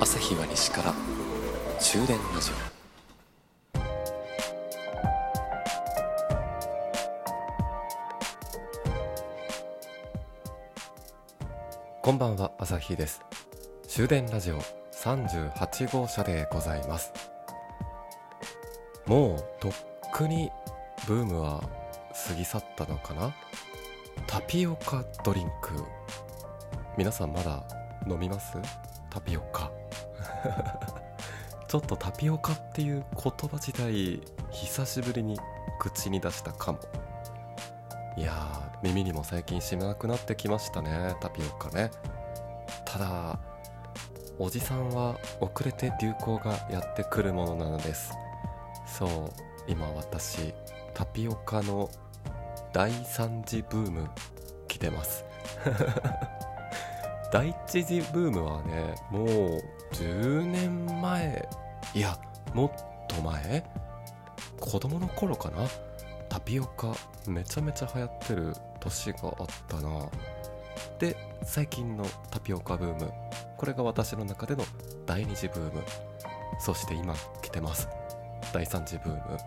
始から終電ラジオ。こんばんは朝日です。終電ラジオ38号車でございます。もうとっくにブームは過ぎ去ったのかな？タピオカドリンク。皆さんまだ飲みます？タピオカ。ちょっとタピオカっていう言葉自体久しぶりに口に出したかも。いやー耳にも最近しなくなってきましたねタピオカね。ただおじさんは遅れて流行がやってくるものなのです。そう今私タピオカの第3次ブーム来てます。第1次ブームはねもう10年前いやもっと前？子供の頃かな？タピオカめちゃめちゃ流行ってる年があったな。で最近のタピオカブーム。これが私の中での第2次ブーム。そして今来てます。第3次ブーム。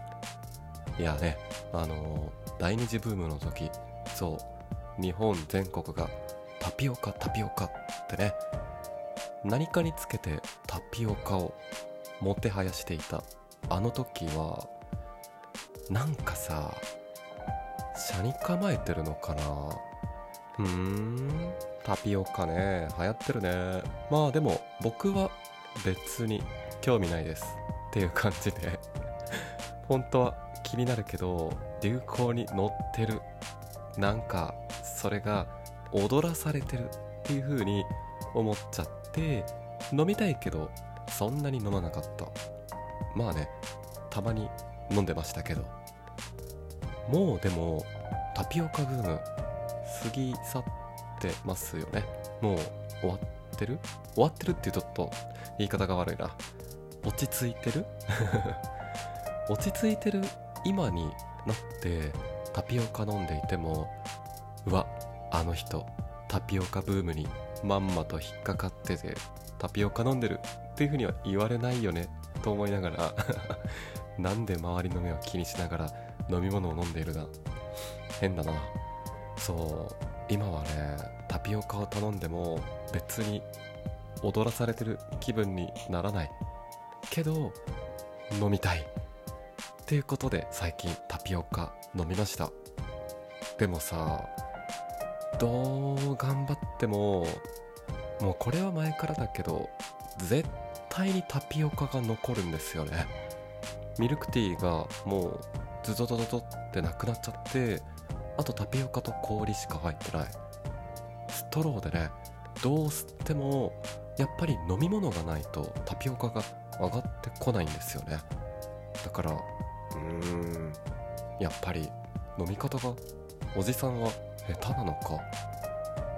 いやねあのー、第2次ブームの時そう日本全国がタピオカタピオカってね何かにつけてタピオカをもてはやしていた。あの時はなんかさ車に構えてるのかな。うーんタピオカね。流行ってるね。まあでも僕は別に興味ないです。っていう感じで。本当は気になるけど流行に乗ってる。なんかそれが踊らされてるっていう風に思っちゃって。飲みたいけどそんなに飲まなかった。まあねたまに飲んでましたけど。もうでもタピオカブーム過ぎ去ってますよね。もう終わってる？終わってるってちょっと言い方が悪いな。落ち着いてる？落ち着いてる今になってタピオカ飲んでいてもうわあの人。タピオカブームにまんまと引っかかっててタピオカ飲んでるっていう風には言われないよねと思いながら なんで周りの目を気にしながら飲み物を飲んでいるな変だな。そう今はねタピオカを頼んでも別に踊らされてる気分にならない。けど飲みたい。っていうことで最近タピオカ飲みました。でもさどう頑張ってももうこれは前からだけど絶対にタピオカが残るんですよね。ミルクティーがもうズドドドドってなくなっちゃってあとタピオカと氷しか入ってない。ストローでねどう吸ってもやっぱり飲み物がないとタピオカが上がってこないんですよね。だからうーんやっぱり飲み方がおじさんは下手なのか。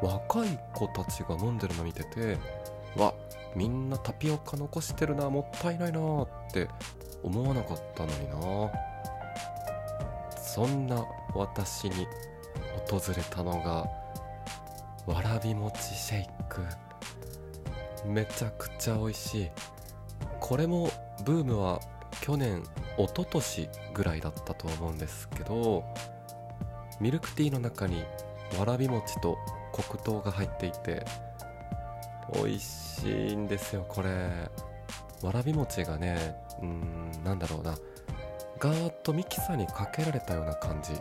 若い子たちが飲んでるの見ててわみんなタピオカ残してるなもったいないなって思わなかったのにな。そんな私に訪れたのがわらび餅シェイク。めちゃくちゃ美味しい。これもブームは去年一昨年ぐらいだったと思うんですけどミルクティーの中にわらび餅と黒糖が入っていて美味しいんですよこれ。わらび餅がねうんなんだろうな。ガーッとミキサーにかけられたような感じ。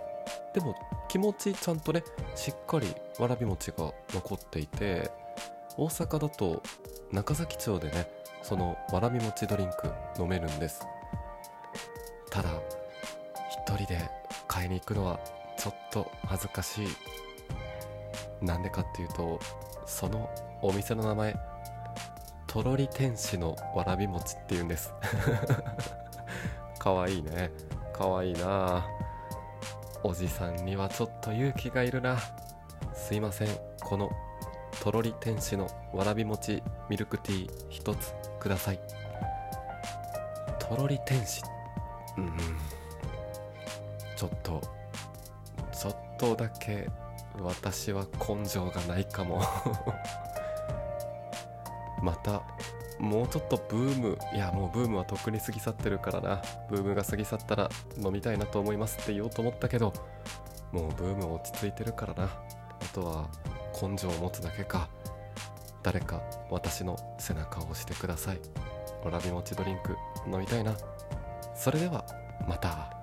でも気持ちちゃんとねしっかりわらび餅が残っていて大阪だと中崎町でねそのわらび餅ドリンク飲めるんです。ただ一人で買いに行くのはちょっと恥ずかしい。なんでかっていうとそのお店の名前とろり天使のわらび餅っていうんです。かわいいね。かわいいな。おじさんにはちょっと勇気がいるな。すいません。このとろり天使のわらび餅ミルクティー一つください。とろり天使。うんちょっとちょっとだけ私は根性がないかも。またもうちょっとブームいやもうブームはとっくに過ぎ去ってるからな。ブームが過ぎ去ったら飲みたいなと思いますって言おうと思ったけどもうブーム落ち着いてるからな。あとは根性を持つだけか。誰か私の背中を押してください。わらび餅ドリンク飲みたいな。それではまた。